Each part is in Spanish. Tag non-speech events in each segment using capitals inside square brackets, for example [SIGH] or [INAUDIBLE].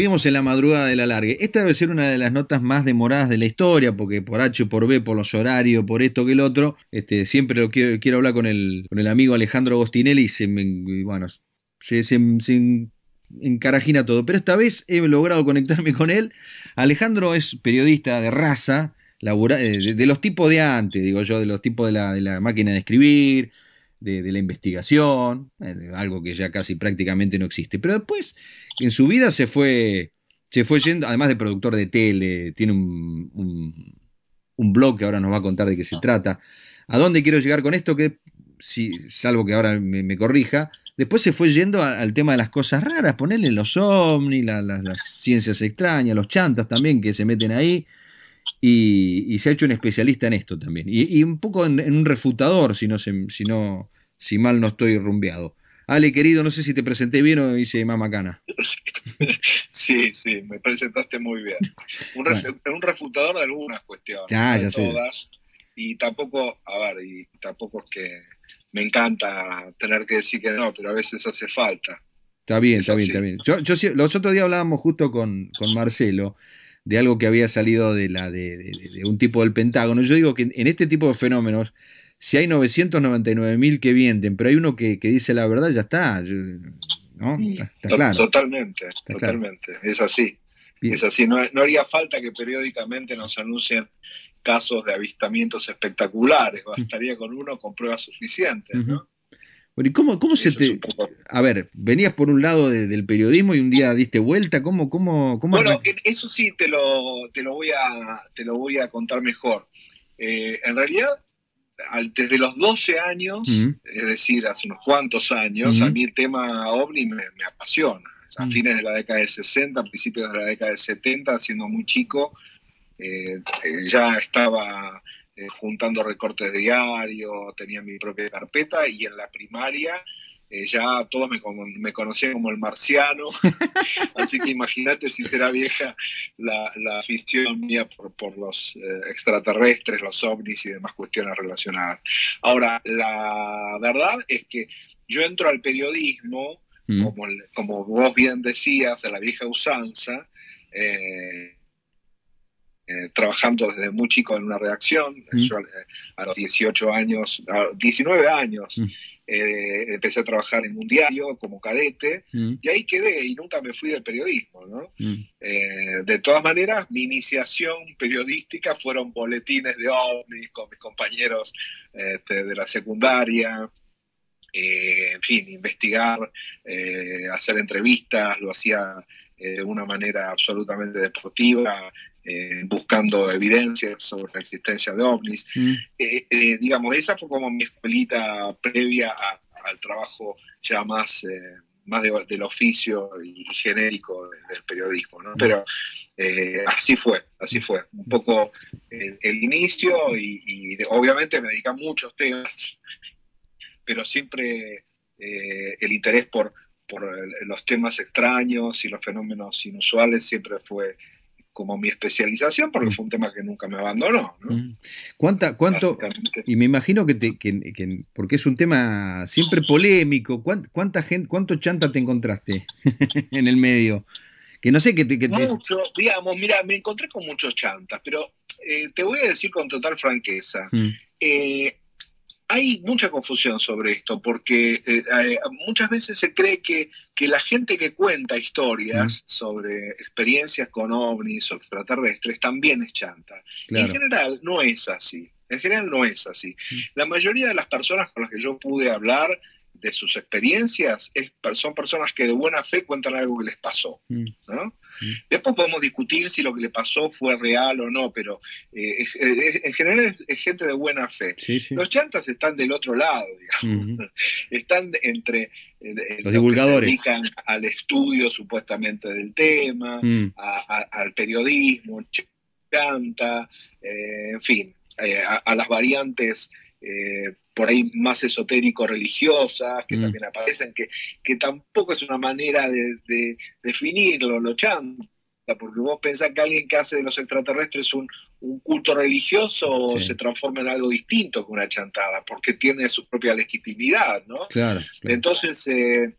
Seguimos en la madrugada de la largue. Esta debe ser una de las notas más demoradas de la historia, porque por H, por B, por los horarios, por esto que el otro, este, siempre lo quiero, quiero hablar con el, con el amigo Alejandro Agostinelli y se me, bueno, se, se, encarajina todo. Pero esta vez he logrado conectarme con él. Alejandro es periodista de raza, eh, de, los tipos de antes, digo yo, de los tipos de la, de la máquina de escribir, de, la investigación, eh, algo que ya casi prácticamente no existe. Pero después, en su vida se fue, se fue yendo, además de productor de tele, tiene un, un, blog que ahora nos va a contar de qué se trata. ¿A dónde quiero llegar con esto? Que, si, salvo que ahora me, corrija, después se fue yendo al tema de las cosas raras, ponerle los ovnis, las ciencias extrañas, los chantas también que se meten ahí y, se ha hecho un especialista en esto también. Y, un poco en, un refutador, si no, si no, si mal no estoy rumbeado. Ale, querido, no sé si te presenté bien o hice mamacana. [LAUGHS] Sí, sí, me presentaste muy bien. Un, un refutador de algunas cuestiones, ah, de todas. Y tampoco, a ver, y tampoco es que me encanta tener que decir que no, pero a veces hace falta. Está bien, está bien, está bien. Yo, yo, los otros días hablábamos justo con, con Marcelo de algo que había salido de, la, de, un tipo del Pentágono. Yo digo que en, este tipo de fenómenos, si hay 999 mil que mienten, pero hay uno que, dice la verdad, ya está. ¿no? Está, claro. Totalmente, totalmente. Es así. Es así. No, no haría falta que periódicamente nos anuncien casos de avistamientos espectaculares. Bastaría con uno con pruebas suficientes, ¿no? ¿y cómo, cómo se te... A ver, venías por un lado del periodismo y un día diste vuelta, ¿cómo... cómo, cómo bueno, eso sí te lo, te lo, voy, a, te lo voy a contar mejor. Eh, en realidad, desde los 12 años, es decir, hace unos cuantos años, a mí el tema ovni me, apasiona. A fines de la década de 60, a principios de la década de 70, siendo muy chico, eh, eh, ya estaba eh, juntando recortes de diario, tenía mi propia carpeta y en la primaria eh, ya todos me, me, conocían como el marciano, [LAUGHS] así que imagínate si será vieja la, afición mía por, los eh, extraterrestres, los ovnis y demás cuestiones relacionadas. Ahora, la verdad es que yo entro al periodismo, mm. como, como vos bien decías, a la vieja usanza, eh, eh, trabajando desde muy chico en una redacción. Mm. Yo eh, a los 18 años, a 19 años, mm. eh, empecé a trabajar en un diario como cadete mm. y ahí quedé y nunca me fui del periodismo. ¿no? de todas maneras, mi iniciación periodística fueron boletines de ovnis con mis compañeros este, de la secundaria. en fin, investigar, hacer entrevistas, lo hacía de una manera absolutamente deportiva, eh, buscando evidencias sobre la existencia de ovnis. Mm. Eh, eh, digamos, esa fue como mi escuelita previa al trabajo ya más, más del oficio y, genérico del, periodismo, ¿no? Mm. Pero así fue, así fue. Un poco el, inicio y, obviamente me dedica a muchos temas, pero siempre el interés por, por los temas extraños y los fenómenos inusuales siempre fue como mi especialización porque mm. fue un tema que nunca me abandonó. ¿no? Mm. ¿Cuánta, cuánto, y me imagino que, te, que, porque es un tema siempre polémico, ¿cuánta, gente, cuánto chanta te encontraste [LAUGHS] en el medio? Que no sé qué te... Que Mucho, digamos, mira, me encontré con muchos chantas, pero eh, te voy a decir con total franqueza. Mm. Eh, hay mucha confusión sobre esto, porque eh, eh, muchas veces se cree que, que, la gente que cuenta historias sobre experiencias con ovnis o extraterrestres también es chanta. en general no es así. En general no es así. La mayoría de las personas con las que yo pude hablar de sus experiencias es, son personas que de buena fe cuentan algo que les pasó. Mm. ¿no? Mm. Después podemos discutir si lo que le pasó fue real o no, pero eh, en general es, gente de buena fe. Los chantas están del otro lado, digamos. [LAUGHS] Están entre eh, los divulgadores. Que se dedican al estudio supuestamente del tema, mm. al periodismo, chanta, eh, en fin, a, las variantes por ahí más esotérico-religiosas, que mm. también aparecen, que, que tampoco es una manera de, definirlo, lo chanta, porque vos pensás que alguien que hace de los extraterrestres un, culto religioso se transforma en algo distinto que una chantada, porque tiene su propia legitimidad, ¿no? Claro. Entonces, eh,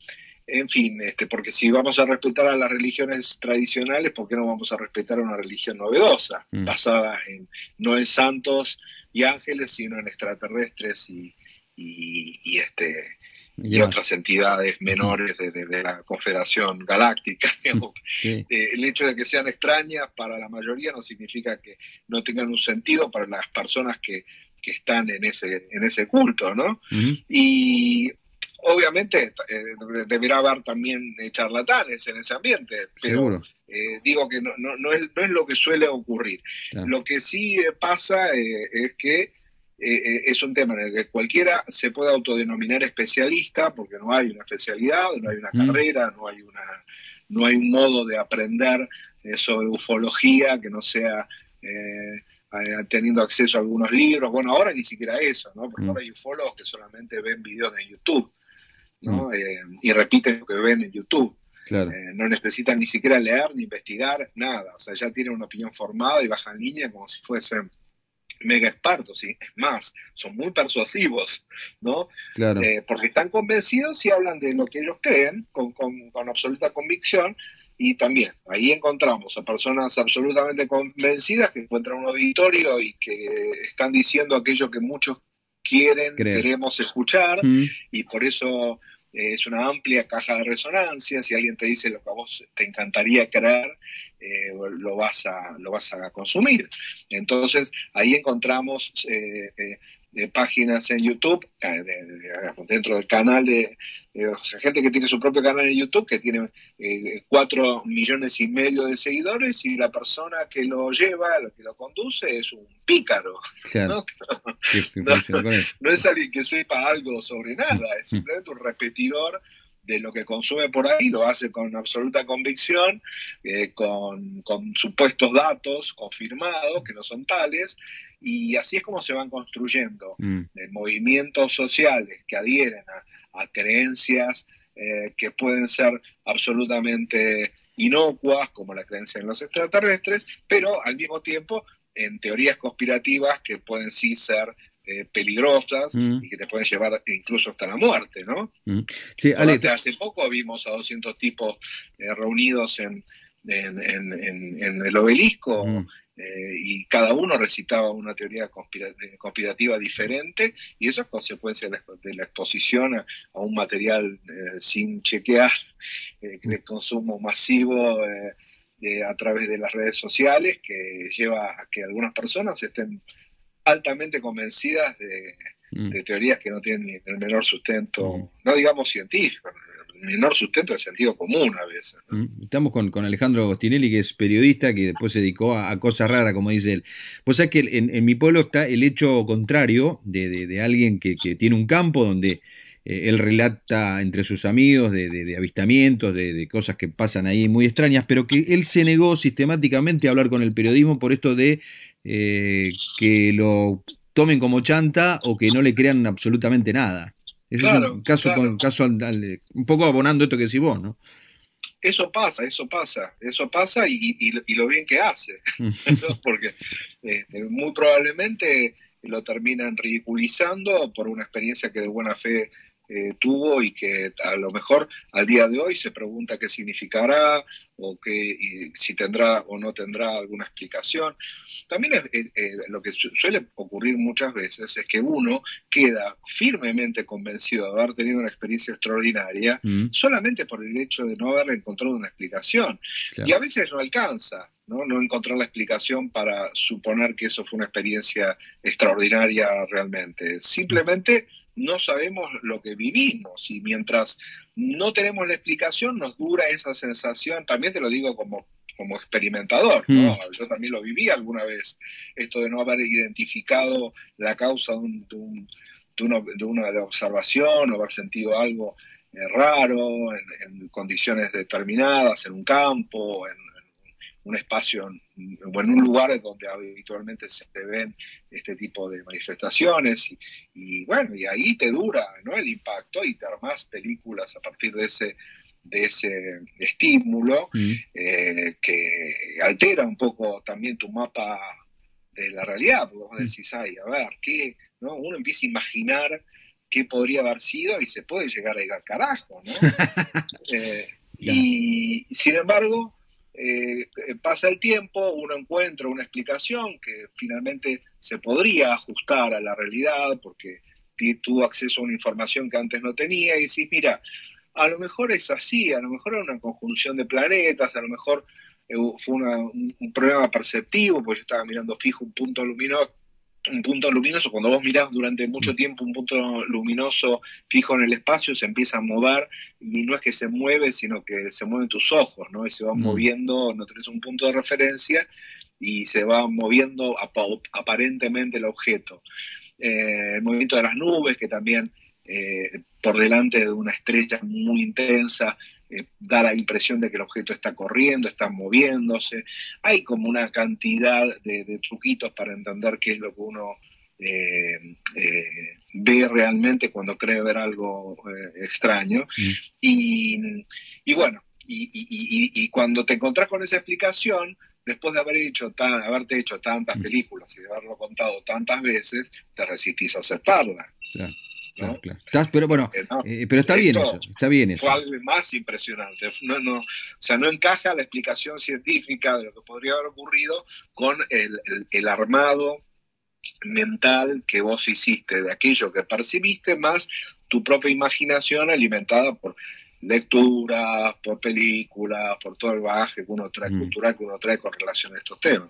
en fin, este, porque si vamos a respetar a las religiones tradicionales, ¿por qué no vamos a respetar a una religión novedosa, mm. basada en no en santos y ángeles, sino en extraterrestres y, y, este y otras entidades menores de, la Confederación Galáctica. [LAUGHS] Eh, el hecho de que sean extrañas para la mayoría no significa que no tengan un sentido para las personas que, que están en ese, en ese culto, ¿no? Y obviamente eh, deberá haber también eh, charlatanes en ese ambiente, pero digo que no, no, no, es, no, es, lo que suele ocurrir. Lo que sí pasa es que es un tema en el que cualquiera se puede autodenominar especialista, porque no hay una especialidad, no hay una carrera, no hay, una, no hay un modo de aprender sobre ufología que no sea eh, teniendo acceso a algunos libros. Bueno, ahora ni siquiera eso, ¿no? Porque mm. ahora hay ufólogos que solamente ven videos de YouTube, ¿no? Mm. Eh, y repiten lo que ven en YouTube. Eh, no necesitan ni siquiera leer ni investigar nada. O sea, ya tienen una opinión formada y bajan línea como si fuesen mega expertos. Y es más, son muy persuasivos, ¿no? Claro. porque están convencidos y hablan de lo que ellos creen con, con, con absoluta convicción y también ahí encontramos a personas absolutamente convencidas que encuentran un auditorio y que están diciendo aquello que muchos quieren, queremos escuchar, mm. y por eso eh, es una amplia caja de resonancia. Si alguien te dice lo que a vos te encantaría creer, eh, lo, vas a, lo vas a consumir. Entonces, ahí encontramos eh, de páginas en YouTube, eh, dentro del canal de, gente que tiene su propio canal en YouTube, que tiene eh, cuatro millones y medio de seguidores, y la persona que lo lleva, lo que lo conduce, es un pícaro. ¿no? Es alguien que sepa algo sobre nada, es simplemente un repetidor de lo que consume por ahí, lo hace con absoluta convicción, eh, con, con, supuestos datos confirmados, que no son tales, y así es como se van construyendo. Mm. eh, movimientos sociales que adhieren a, creencias eh, que pueden ser absolutamente inocuas, como la creencia en los extraterrestres, pero al mismo tiempo en teorías conspirativas que pueden sí ser eh, peligrosas mm. y que te pueden llevar incluso hasta la muerte, ¿no? Mm. Sí, hace poco vimos a 200 tipos eh, reunidos en, en, el obelisco mm. eh, y cada uno recitaba una teoría conspirativa diferente y eso es consecuencia de la, exposición a, un material sin chequear, de consumo masivo. A través de las redes sociales que lleva a que algunas personas estén altamente convencidas mm. de, teorías que no tienen ni el menor sustento, mm. no digamos científico, el menor sustento de sentido común a veces. Mm. Estamos con, con, Alejandro Agostinelli, que es periodista, que después se dedicó a, cosas raras, como dice él. Pues es que en, mi pueblo está el hecho contrario de, de, alguien que, que, tiene un campo donde eh, él relata entre sus amigos de, de avistamientos, de, cosas que pasan ahí muy extrañas, pero que él se negó sistemáticamente a hablar con el periodismo por esto de eh, que lo tomen como chanta o que no le crean absolutamente nada. es un caso, con, caso un poco abonando esto que decís vos, ¿no? Eso pasa, eso pasa, eso pasa y, y, lo bien que hace, [LAUGHS] porque este, muy probablemente lo terminan ridiculizando por una experiencia que de buena fe eh, tuvo y que a lo mejor al día de hoy se pregunta qué significará o que, si tendrá o no tendrá alguna explicación. También es, eh, lo que suele ocurrir muchas veces es que uno queda firmemente convencido de haber tenido una experiencia extraordinaria mm. solamente por el hecho de no haber encontrado una explicación. Y a veces no alcanza. ¿no? no encontrar la explicación para suponer que eso fue una experiencia extraordinaria realmente. Simplemente no sabemos lo que vivimos y mientras no tenemos la explicación nos dura esa sensación, también te lo digo como, como experimentador, ¿no? Mm. yo también lo viví alguna vez, esto de no haber identificado la causa de, un, de, una, observación o haber sentido algo eh, raro en, en, condiciones determinadas, en un campo, en, un espacio o en un lugar donde habitualmente se ven este tipo de manifestaciones y, bueno, y ahí te dura ¿no? el impacto y te armas películas a partir de ese de ese estímulo mm. eh, que altera un poco también tu mapa de la realidad, porque vos mm. decís, ay, a ver, ¿qué? ¿no? Uno empieza a imaginar qué podría haber sido y se puede llegar a ir al carajo, ¿no? [LAUGHS] Eh, y sin embargo, eh, pasa el tiempo, uno encuentra una explicación que finalmente se podría ajustar a la realidad porque tuvo acceso a una información que antes no tenía y decís, mira, a lo mejor es así, a lo mejor era una conjunción de planetas, a lo mejor eh, fue un, un, problema perceptivo, porque yo estaba mirando fijo un punto luminoso un punto luminoso, cuando vos mirás durante mucho mm. tiempo un punto luminoso fijo en el espacio, se empieza a mover y no es que se mueve, sino que se mueven tus ojos, ¿no? Y se va mm. moviendo, no tenés un punto de referencia y se va moviendo aparentemente el objeto. Eh, el movimiento de las nubes, que también eh, por delante de una estrella muy intensa, eh, da la impresión de que el objeto está corriendo, está moviéndose. Hay como una cantidad de, truquitos para entender qué es lo que uno eh, ve realmente cuando cree ver algo extraño. Mm. Y, bueno, y, cuando te encontrás con esa explicación, después de haber hecho haberte hecho tantas mm. películas y de haberlo contado tantas veces, te resistís a aceptarla. Claro, claro. pero bueno, eh, eh, pero está bien eso, está bien eso. Fue algo más impresionante. No, no, o sea, no encaja la explicación científica de lo que podría haber ocurrido con el, el, armado mental que vos hiciste de aquello que percibiste, más tu propia imaginación alimentada por lecturas, por películas, por todo el bagaje que uno trae, mm. cultural que uno trae con relación a estos temas.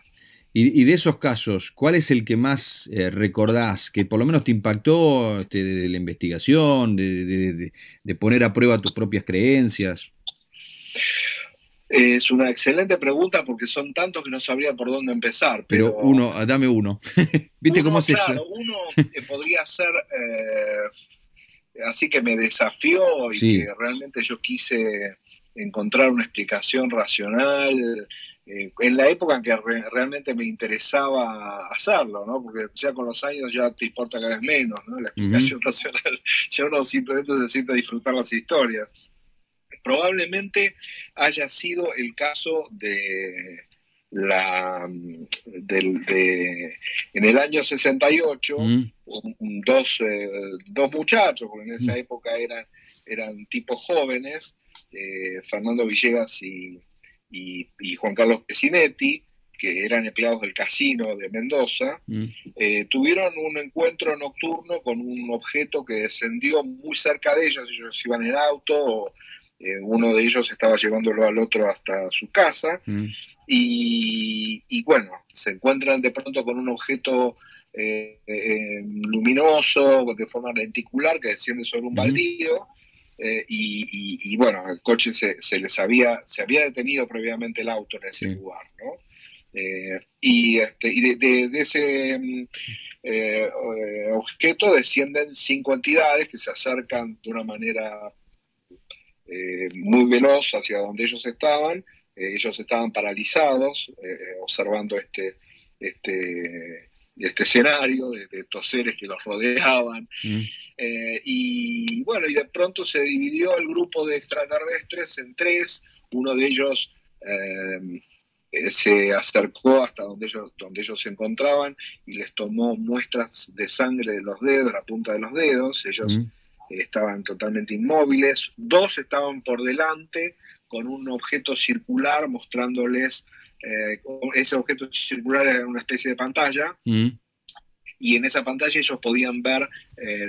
Y, de esos casos, ¿cuál es el que más eh, recordás, que por lo menos te impactó este, de, la investigación, de, poner a prueba tus propias creencias? Es una excelente pregunta porque son tantos que no sabría por dónde empezar. Pero, uno, dame uno. [LAUGHS] ¿Viste cómo es claro, Uno eh, podría ser, eh, así que me desafió y que realmente yo quise encontrar una explicación racional eh, en la época en que realmente me interesaba hacerlo, ¿no? Porque ya con los años ya te importa cada vez menos, ¿no? La explicación [LAUGHS] racional, ya uno simplemente se siente a disfrutar las historias. Probablemente haya sido el caso de la del, de, en el año 68 dos, eh, dos muchachos, porque en esa época eran, eran tipos jóvenes, eh, Fernando Villegas y y, Juan Carlos Pesinetti, que eran empleados del casino de Mendoza, mm. eh, tuvieron un encuentro nocturno con un objeto que descendió muy cerca de ellos, ellos iban en auto, eh, uno de ellos estaba llevándolo al otro hasta su casa, mm. y, bueno, se encuentran de pronto con un objeto eh, luminoso, de forma lenticular, que desciende sobre un baldío, eh, y, bueno, el coche se, les había, se había detenido previamente el auto en ese lugar, ¿no? Eh, y, este, y de, ese mm, eh, objeto descienden cinco entidades que se acercan de una manera muy veloz hacia donde ellos estaban. ellos estaban paralizados observando este, este, este escenario de, estos seres que los rodeaban. Mm. Eh, y bueno, y de pronto se dividió el grupo de extraterrestres en tres. Uno de ellos eh, se acercó hasta donde ellos, donde ellos se encontraban y les tomó muestras de sangre de los dedos, la punta de los dedos. Ellos mm. estaban totalmente inmóviles. Dos estaban por delante con un objeto circular mostrándoles eh, ese objeto circular era una especie de pantalla, mm. Y en esa pantalla ellos podían ver eh,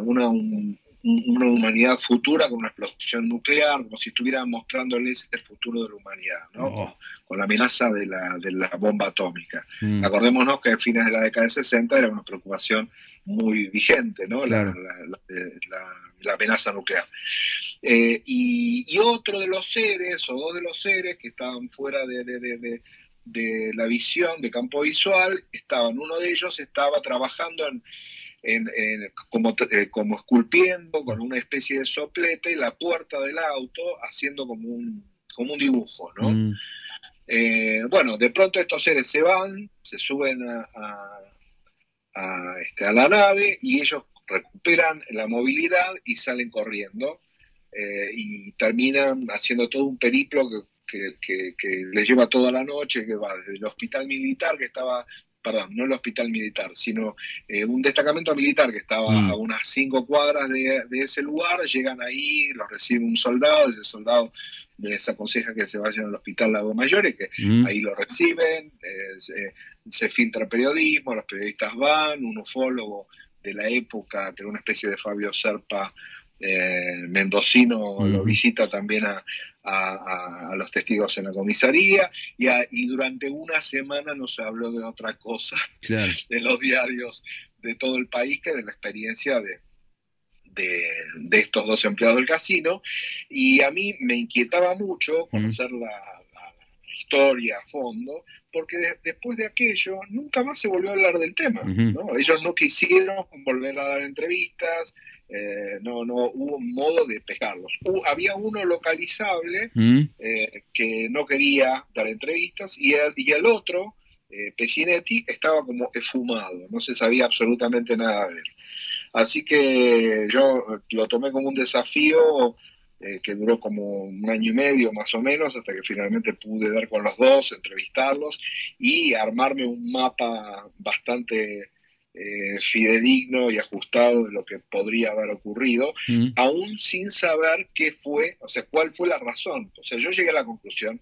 una, una, humanidad futura con una explosión nuclear, como si estuvieran mostrándoles el futuro de la humanidad, ¿no? Oh. con, la amenaza de la, de la bomba atómica. Mm. Acordémonos que a fines de la década de 60 era una preocupación muy vigente, ¿no? la, la amenaza nuclear. Eh, y, otro de los seres, o dos de los seres que estaban fuera de, la visión, de campo visual, estaban, uno de ellos estaba trabajando en, como, eh, como esculpiendo con una especie de soplete la puerta del auto, haciendo como un, como un dibujo, ¿no? Mm. Eh, bueno, de pronto estos seres se van, se suben a, este, a la nave y ellos recuperan la movilidad y salen corriendo eh, y terminan haciendo todo un periplo que, les lleva toda la noche, que va desde el hospital militar que estaba perdón, no el hospital militar, sino eh, un destacamento militar que estaba mm. a unas cinco cuadras de, ese lugar, llegan ahí, los recibe un soldado, ese soldado les aconseja que se vayan al hospital Lago Mayor y que mm. ahí lo reciben, eh, se, filtra periodismo, los periodistas van, un ufólogo de la época, que era una especie de Fabio Serpa eh, mendocino, lo visita también a, los testigos en la comisaría y, durante una semana no se habló de otra cosa [LAUGHS] de los diarios de todo el país que de la experiencia de, de, estos dos empleados del casino y a mí me inquietaba mucho conocer la, historia a fondo, porque después de aquello nunca más se volvió a hablar del tema. ¿no? Ellos no quisieron volver a dar entrevistas, eh, no, no hubo un modo de pescarlos. había uno localizable eh, que no quería dar entrevistas y el, y el otro, eh, estaba como esfumado, no se sabía absolutamente nada de él. Así que yo lo tomé como un desafío que duró como un año y medio más o menos, hasta que finalmente pude dar con los dos, entrevistarlos y armarme un mapa bastante eh, fidedigno y ajustado de lo que podría haber ocurrido, mm. aún sin saber qué fue, o sea, cuál fue la razón. O sea, yo llegué a la conclusión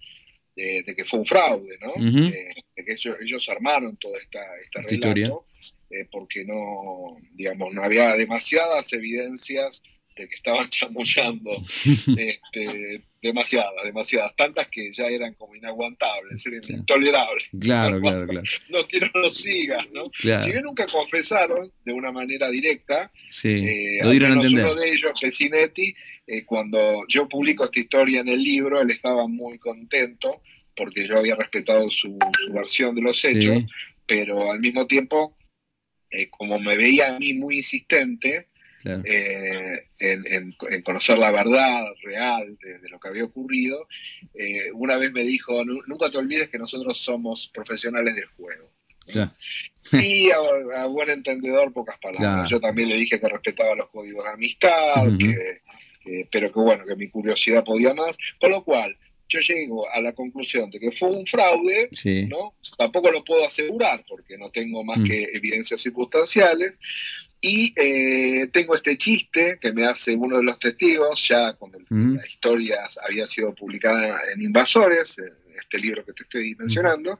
de, que fue un fraude, ¿no? Eh, de que ellos, armaron toda esta, esta relato, eh, porque no, digamos, no había demasiadas evidencias de que estaban [LAUGHS] chamullando [LAUGHS] este, demasiadas, demasiadas, tantas que ya eran como inaguantables, eran intolerables. Claro, claro, claro. [LAUGHS] No quiero lo sigas, ¿no? Si bien nunca confesaron de una manera directa, eh, lo dieron a entender. uno de ellos, Pecinetti, eh, cuando yo publico esta historia en el libro, él estaba muy contento porque yo había respetado su, versión de los hechos, pero al mismo tiempo, eh, como me veía a mí muy insistente, eh, en, conocer la verdad real de, lo que había ocurrido, eh, una vez me dijo, nunca te olvides que nosotros somos profesionales del juego. Y a, buen entendedor, pocas palabras. Yo también le dije que respetaba los códigos de amistad, pero que bueno, que mi curiosidad podía más. Con lo cual, yo llego a la conclusión de que fue un fraude, ¿no? Tampoco lo puedo asegurar porque no tengo más mm. que evidencias circunstanciales, y eh, tengo este chiste que me hace uno de los testigos, ya cuando la historia había sido publicada en Invasores, este libro que te estoy mencionando,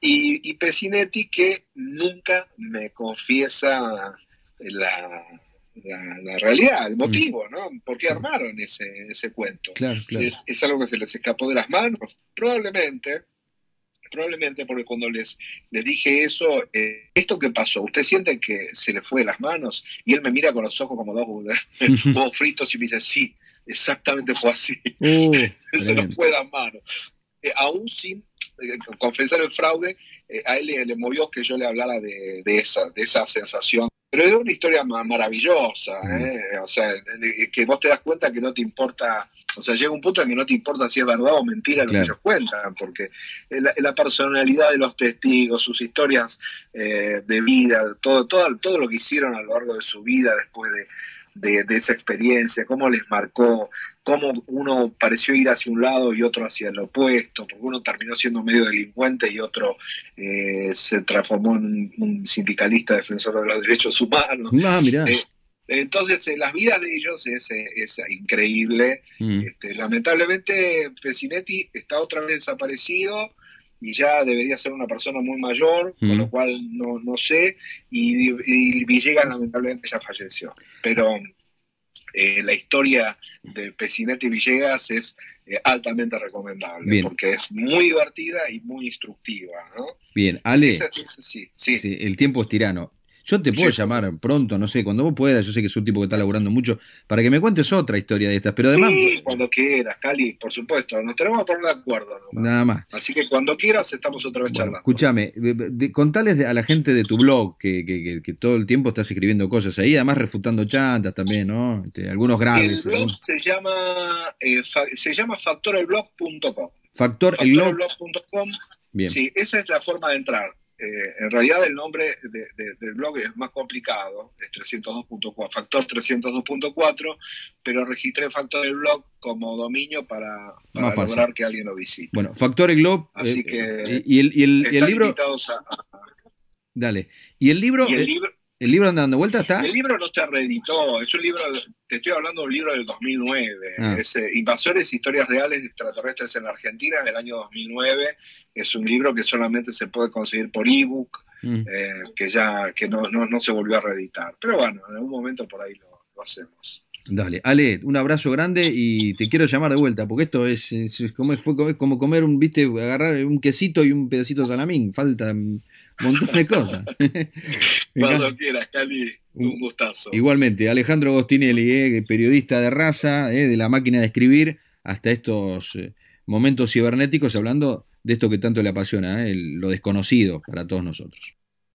y, y Pecinetti que nunca me confiesa la, la, realidad, el motivo, ¿no? ¿Por qué armaron ese, ese cuento? Es, es, algo que se les escapó de las manos, probablemente, probablemente porque cuando les, les dije eso, eh, ¿esto qué pasó? ¿Usted siente que se le fue de las manos? Y él me mira con los ojos como dos [LAUGHS] huevos fritos y me dice, sí, exactamente fue así. Uh, [LAUGHS] se le fue de las manos. Eh, aún sin eh, confesar el fraude, a él le, movió que yo le hablara de, de, esa, de esa sensación. Pero es una historia maravillosa, o sea, que vos te das cuenta que no te importa o sea, llega un punto en que no te importa si es verdad o mentira lo que ellos cuentan, porque la, la, personalidad de los testigos, sus historias eh, de vida, todo, todo, todo lo que hicieron a lo largo de su vida después de, de, esa experiencia, cómo les marcó, cómo uno pareció ir hacia un lado y otro hacia el opuesto, porque uno terminó siendo medio delincuente y otro eh, se transformó en un, sindicalista defensor de los derechos humanos. Ah, mirá. Eh, entonces, eh, las vidas de ellos es, es increíble. Mm. Este, lamentablemente, Pecinetti está otra vez desaparecido y ya debería ser una persona muy mayor, con lo mm. cual no, no sé, y, Villegas lamentablemente ya falleció. Pero eh, la historia de Pecinetti Villegas es altamente recomendable, porque es muy divertida y muy instructiva. ¿no? Bien, Ale, sí, sí. el tiempo es tirano. Yo te puedo llamar pronto, no sé, cuando vos puedas, yo sé que es un tipo que está laburando mucho, para que me cuentes otra historia de estas, pero además... Sí, cuando quieras, Cali, por supuesto, nos tenemos que poner de acuerdo. Nada más. Así que cuando quieras estamos otra vez charlando. Escúchame, contales a la gente de tu blog que, que, que, todo el tiempo estás escribiendo cosas ahí, además refutando chantas también, ¿no? Este, algunos graves. El blog se llama, eh, se llama factorelblog.com. Factorelblog.com. Bien. Sí, esa es la forma de entrar. Eh, en realidad el nombre del blog es más complicado, es 302.4, factor 302.4, pero registré factor del blog como dominio para, lograr que alguien lo visite. Bueno, factor el blog. Así eh, que y el, y el, libro. Dale. ¿Y el libro? el libro ¿El libro anda dando vuelta? ¿Está? El libro no se reeditó, es un libro, te estoy hablando de un libro del 2009, ah. es eh, Invasores, Historias Reales Extraterrestres en la Argentina del año 2009, es un libro que solamente se puede conseguir por ebook, mm. eh, que ya que no, no, se volvió a reeditar, pero bueno, en algún momento por ahí lo, hacemos. Dale, Ale, un abrazo grande y te quiero llamar de vuelta, porque esto es, como, fue, como comer un, viste, agarrar un quesito y un pedacito de salamín, falta montón de cosas. [LAUGHS] [LAUGHS] Cuando quieras, Cali, un gustazo. Igualmente, Alejandro Gostinelli, eh, periodista de raza, eh, de la máquina de escribir, hasta estos eh, momentos cibernéticos, hablando de esto que tanto le apasiona, lo desconocido para todos nosotros.